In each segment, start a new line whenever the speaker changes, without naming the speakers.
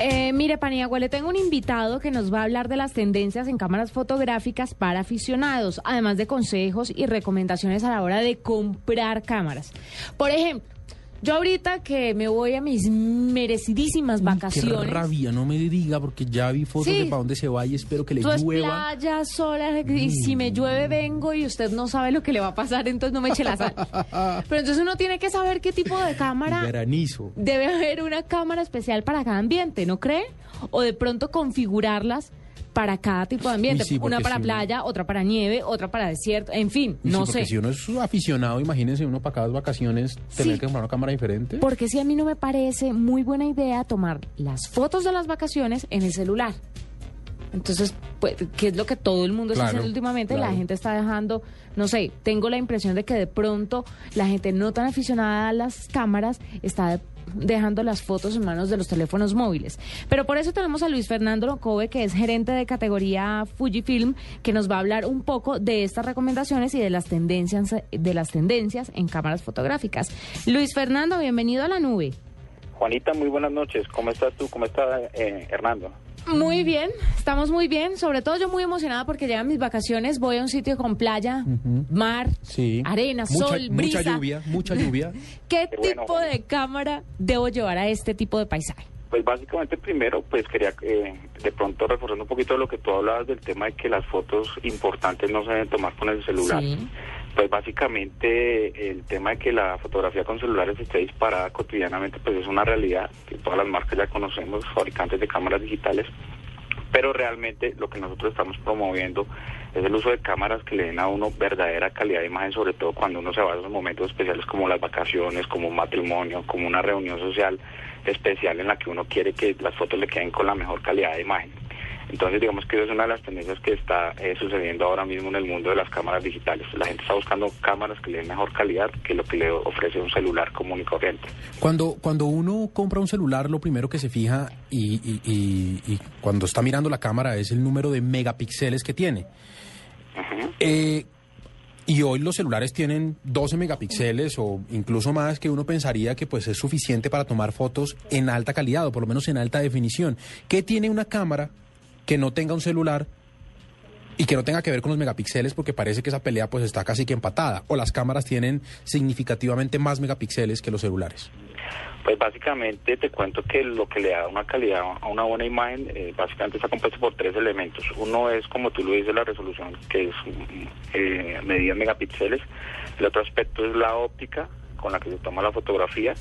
Eh, mire, Paniagua, le tengo un invitado que nos va a hablar de las tendencias en cámaras fotográficas para aficionados, además de consejos y recomendaciones a la hora de comprar cámaras. Por ejemplo, yo ahorita que me voy a mis merecidísimas
Qué
vacaciones.
rabia, no me diga, porque ya vi fotos
Sí.
de para dónde se va y espero que le
Tú es
llueva.
playa, sola, y si me llueve vengo y usted no sabe lo que le va a pasar, entonces no me eche la sal. Pero entonces uno tiene que saber qué tipo de cámara
Granizo.
debe haber una cámara especial para cada ambiente, ¿no cree? O de pronto configurarlas para cada tipo de ambiente.
Sí,
una para playa, otra para nieve, otra para desierto, en fin,
sí,
no
porque
sé.
si uno es aficionado, imagínense uno para cada vacaciones tener que comprar una cámara diferente.
Porque si a mí no me parece muy buena idea tomar las fotos de las vacaciones en el celular. Entonces, pues, ¿qué es lo que todo el mundo está haciendo últimamente? La gente está dejando, no sé, tengo la impresión de que de pronto la gente no tan aficionada a las cámaras está de- dejando las fotos en manos de los teléfonos móviles. Pero por eso tenemos a Luis Fernando Locobe, que es gerente de categoría Fujifilm, que nos va a hablar un poco de estas recomendaciones y de las tendencias, de las tendencias en cámaras fotográficas. Luis Fernando, bienvenido a la nube.
Juanita, muy buenas noches. ¿Cómo estás tú? ¿Cómo está eh, Hernando?
Muy bien, estamos muy bien. Sobre todo yo muy emocionada porque llegan mis vacaciones. Voy a un sitio con playa, mar,
Sí.
arena,
Mucha-
sol, brisa.
Mucha lluvia, mucha lluvia.
¿Qué
bueno,
tipo de cámara debo llevar a este tipo de paisaje?
Pues básicamente primero, pues quería eh, de pronto reforzando un poquito lo que tú hablabas del tema de que las fotos importantes no se deben tomar con el celular.
Sí.
Pues básicamente el tema de que la fotografía con celulares esté disparada cotidianamente, pues es una realidad que todas las marcas ya conocemos, fabricantes de cámaras digitales. Pero realmente lo que nosotros estamos promoviendo es el uso de cámaras que le den a uno verdadera calidad de imagen, sobre todo cuando uno se va a esos momentos especiales como las vacaciones, como un matrimonio, como una reunión social especial en la que uno quiere que las fotos le queden con la mejor calidad de imagen. Entonces, digamos que es una de las tendencias que está eh, sucediendo ahora mismo en el mundo de las cámaras digitales. La gente está buscando cámaras que le den mejor calidad que lo que le ofrece un celular común y corriente.
Cuando, cuando uno compra un celular, lo primero que se fija y, y- y- y cuando está mirando la cámara es el número de megapíxeles que tiene. Eh, y hoy los celulares tienen 12 megapíxeles o incluso más que uno pensaría que pues es suficiente para tomar fotos en alta calidad o por lo menos en alta definición. ¿Qué tiene una cámara que no tenga un celular y que no tenga que ver con los megapíxeles porque parece que esa pelea pues está casi que empatada o las cámaras tienen significativamente más megapíxeles que los celulares?
Pues básicamente te cuento que lo que le da una calidad a una buena imagen eh, básicamente está compuesto por tres elementos. Uno es, como tú lo dices, la resolución, que es mm, eh, medida en megapíxeles. El otro aspecto es la óptica con la que se toma la fotografía.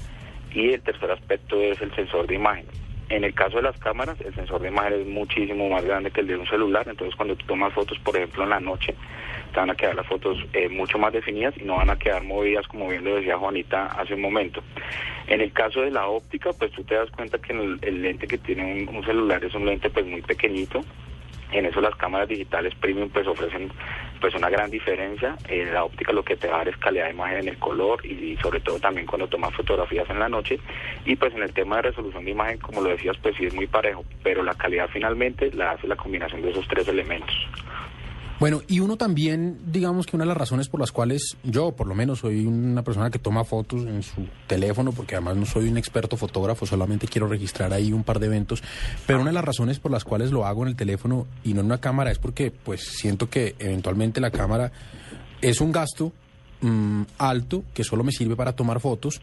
Y el tercer aspecto es el sensor de imagen. En el caso de las cámaras, el sensor de imagen es muchísimo más grande que el de un celular. Entonces, cuando tú tomas fotos, por ejemplo, en la noche, te van a quedar las fotos eh, mucho más definidas y no van a quedar movidas, como bien lo decía Juanita hace un momento. En el caso de la óptica, pues tú te das cuenta que el, lente que tiene un, un celular es un lente pues muy pequeñito. En eso las cámaras digitales premium pues ofrecen pues una gran diferencia. Eh, la óptica lo que te va a dar es calidad de imagen en el color y, sobre todo también cuando tomas fotografías en la noche. Y pues en el tema de resolución de imagen, como lo decías, pues sí es muy parejo, pero la calidad finalmente la hace la combinación de esos tres elementos.
Bueno, y uno también, digamos que una de las razones por las cuales yo, por lo menos, soy una persona que toma fotos en su teléfono, porque además no soy un experto fotógrafo, solamente quiero registrar ahí un par de eventos, pero una de las razones por las cuales lo hago en el teléfono y no en una cámara es porque, pues, siento que eventualmente la cámara es un gasto mm, alto que solo me sirve para tomar fotos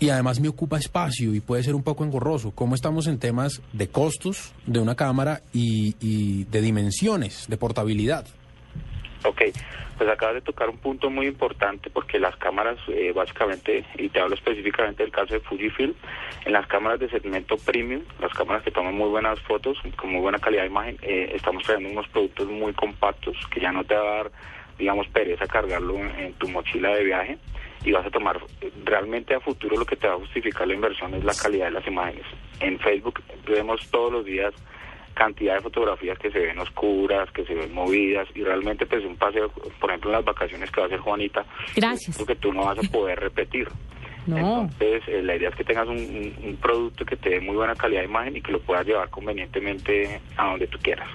y además me ocupa espacio y puede ser un poco engorroso. ¿Cómo estamos en temas de costos de una cámara y, y de dimensiones, de portabilidad?
Ok, pues acabas de tocar un punto muy importante porque las cámaras, eh, básicamente, y te hablo específicamente del caso de Fujifilm, en las cámaras de segmento premium, las cámaras que toman muy buenas fotos, con muy buena calidad de imagen, eh, estamos trayendo unos productos muy compactos que ya no te va a dar, digamos, pereza cargarlo en, en tu mochila de viaje y vas a tomar realmente a futuro lo que te va a justificar la inversión es la calidad de las imágenes. En Facebook vemos todos los días cantidad de fotografías que se ven oscuras, que se ven movidas y realmente pues un paseo, por ejemplo en las vacaciones que va a hacer Juanita,
Gracias.
lo que tú no vas a poder repetir.
No.
Entonces, eh, la idea es que tengas un, un- un producto que te dé muy buena calidad de imagen y que lo puedas llevar convenientemente a donde tú quieras.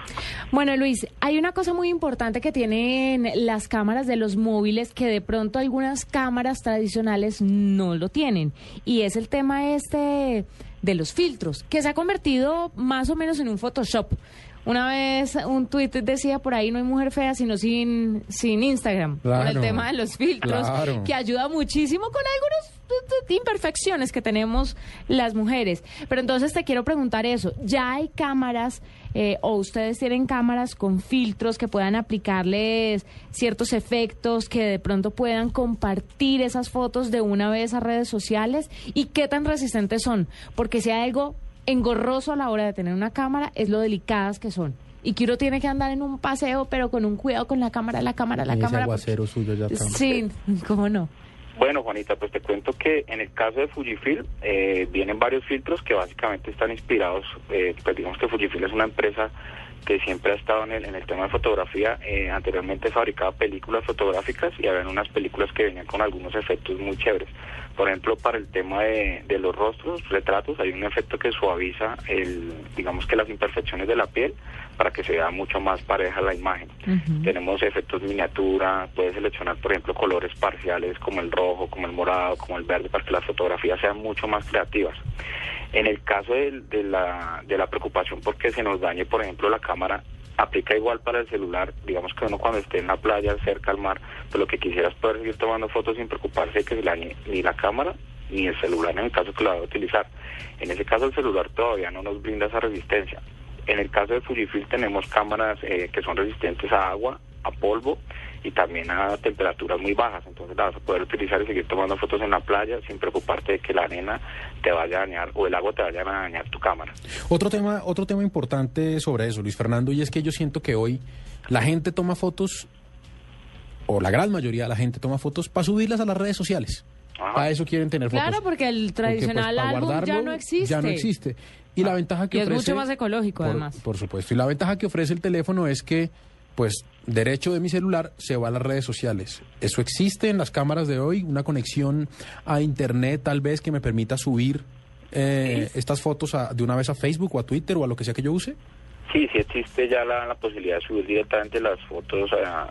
Bueno, Luis, hay una cosa muy importante que tienen las cámaras de los móviles que de pronto algunas cámaras tradicionales no lo tienen. Y es el tema este de los filtros, que se ha convertido más o menos en un Photoshop. Una vez un tuit decía por ahí no hay mujer fea sino sin, sin Instagram. Por el
Claro,
tema de los filtros,
claro.
que ayuda muchísimo con tu- imperfecciones que tenemos las mujeres. Pero entonces te quiero preguntar eso. ¿Ya hay cámaras eh, o ustedes tienen cámaras con filtros que puedan aplicarles ciertos efectos que de pronto puedan compartir esas fotos de una vez a redes sociales? ¿Y qué tan resistentes son? Porque si hay algo engorroso a la hora de tener una cámara es lo delicadas que son. Y que uno tiene que andar en un paseo, pero con un cuidado con la cámara, la cámara, la
Ese
cámara.
aguacero suyo ya está.
Sí, ¿cómo no?
Bueno, Juanita, pues te cuento que en el caso de Fujifilm eh, vienen varios filtros que básicamente están inspirados, eh, pues digamos que Fujifilm es una empresa que siempre ha estado en el, en el tema de fotografía. Eh, anteriormente fabricaba películas fotográficas y habían unas películas que venían con algunos efectos muy chéveres. Por ejemplo, para el tema de, de los rostros, retratos, hay un efecto que suaviza, el, digamos que las imperfecciones de la piel para que se vea mucho más pareja la imagen. Tenemos efectos miniatura, puedes seleccionar, por ejemplo, colores parciales como el rojo, como el morado, como el verde, para que las fotografías sean mucho más creativas. En el caso de, de la, de la preocupación porque se nos dañe, por ejemplo, la cámara, aplica igual para el celular. Digamos que uno cuando esté en la playa, cerca al mar, pues lo que quisiera es poder seguir tomando fotos sin preocuparse de que se dañe ni la cámara ni el celular en el caso que lo vaya a utilizar. En ese caso el celular todavía no nos brinda esa resistencia. En el caso de Fujifilm tenemos cámaras eh, que son resistentes a agua, a polvo y también a temperaturas muy bajas. Entonces la vas a poder utilizar y seguir tomando fotos en la playa sin preocuparte de que la arena te vaya a dañar o el agua te vaya a dañar tu cámara.
Otro tema, otro tema importante sobre eso, Luis Fernando, y es que yo siento que hoy la gente toma fotos, o la gran mayoría de la gente toma fotos para subirlas a las redes sociales.
Ajá.
Para eso quieren tener fotos.
Claro, porque el
Porque, pues,
tradicional
para
álbum ya no existe.
Ya no existe. Y la ventaja que
y es
ofrece...
mucho más ecológico,
por,
además.
Por supuesto. Y la ventaja que ofrece el teléfono es que, pues, derecho de mi celular se va a las redes sociales. ¿Eso existe en las cámaras de hoy? ¿Una conexión a Internet tal vez que me permita subir eh, estas fotos a- de una vez a Facebook o a Twitter o a lo que sea que yo use?
Sí, sí existe ya la, la posibilidad de subir directamente las fotos a,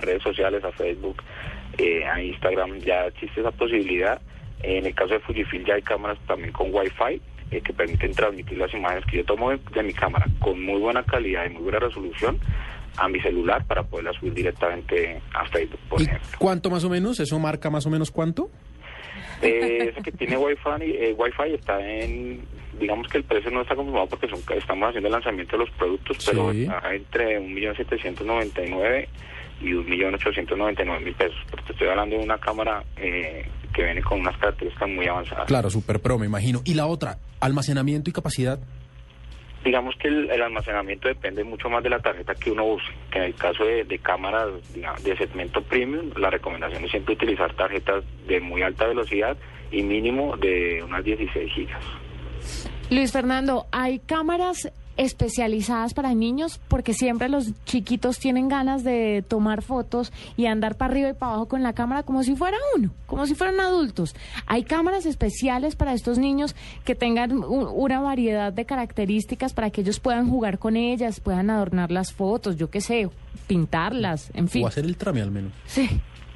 redes sociales, a Facebook, eh, a Instagram, ya existe esa posibilidad. En el caso de Fujifilm ya hay cámaras también con Wi-Fi eh, que permiten transmitir las imágenes que yo tomo de, de mi cámara con muy buena calidad y muy buena resolución a mi celular para poderlas subir directamente a Facebook, por
¿Y
ejemplo.
cuánto más o menos? ¿Eso marca más o menos cuánto?
Eh, ese que tiene Wi-Fi, eh, Wi-Fi está en, digamos que el precio no está confirmado porque son, estamos haciendo el lanzamiento de los productos, pero
Sí.
está entre 1.799.000 y 1.899.000 pesos. Pero te estoy hablando de una cámara eh, que viene con unas características muy avanzadas.
Claro, Super Pro, me imagino. Y la otra, almacenamiento y capacidad.
Digamos que el, almacenamiento depende mucho más de la tarjeta que uno use. Que en el caso de, cámaras de segmento premium, la recomendación es siempre utilizar tarjetas de muy alta velocidad y mínimo de unas 16 gigas.
Luis Fernando, ¿hay cámaras especializadas para niños? Porque siempre los chiquitos tienen ganas de tomar fotos y andar para arriba y para abajo con la cámara como si fuera uno, como si fueran adultos. ¿Hay cámaras especiales para estos niños que tengan una variedad de características para que ellos puedan jugar con ellas, puedan adornar las fotos, yo qué sé, pintarlas, en fin?
O hacer el trame al menos.
Sí.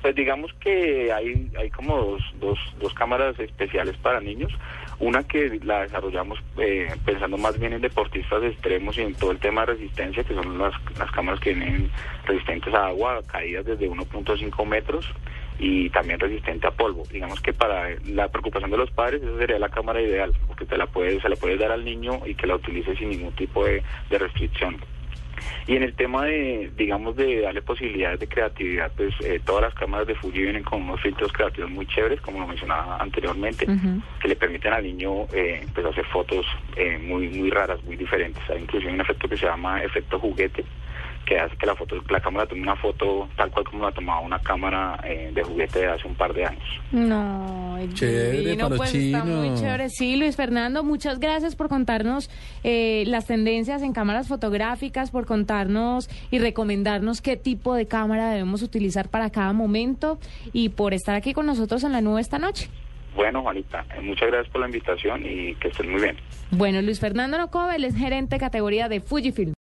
Pues digamos que hay, hay como dos, dos, dos cámaras especiales para niños. Una que la desarrollamos eh, pensando más bien en deportistas extremos y en todo el tema de resistencia, que son las, las cámaras que vienen resistentes a agua, caídas desde 1.5 metros y también resistente a polvo. Digamos que para la preocupación de los padres, esa sería la cámara ideal, porque te la puedes, se la puedes dar al niño y que la utilice sin ningún tipo de, de restricción. Y en el tema de, digamos, de darle posibilidades de creatividad, pues eh, todas las cámaras de Fuji vienen con unos filtros creativos muy chéveres, como lo mencionaba anteriormente, que le permiten al niño eh, pues hacer fotos eh, muy muy raras, muy diferentes. Hay incluso un efecto que se llama efecto juguete, que hace que la foto, la cámara tome una foto tal cual como la tomaba una cámara eh, de juguete de hace un par de años.
No,
Chévere,
divino,
para los
pues está muy chévere. Sí, Luis Fernando, muchas gracias por contarnos eh, las tendencias en cámaras fotográficas, por contarnos y recomendarnos qué tipo de cámara debemos utilizar para cada momento y por estar aquí con nosotros en la nube esta noche.
Bueno, Juanita, eh, muchas gracias por la invitación y que estén muy bien.
Bueno, Luis Fernando Nocobe, él es gerente de categoría de Fujifilm.